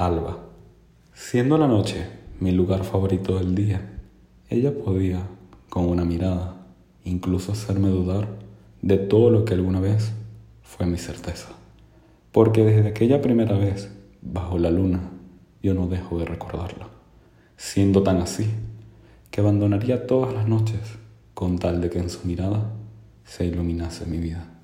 Alba. Siendo la noche mi lugar favorito del día, ella podía, con una mirada, incluso hacerme dudar de todo lo que alguna vez fue mi certeza. Porque desde aquella primera vez, bajo la luna, yo no dejo de recordarla, siendo tan así que abandonaría todas las noches con tal de que en su mirada se iluminase mi vida.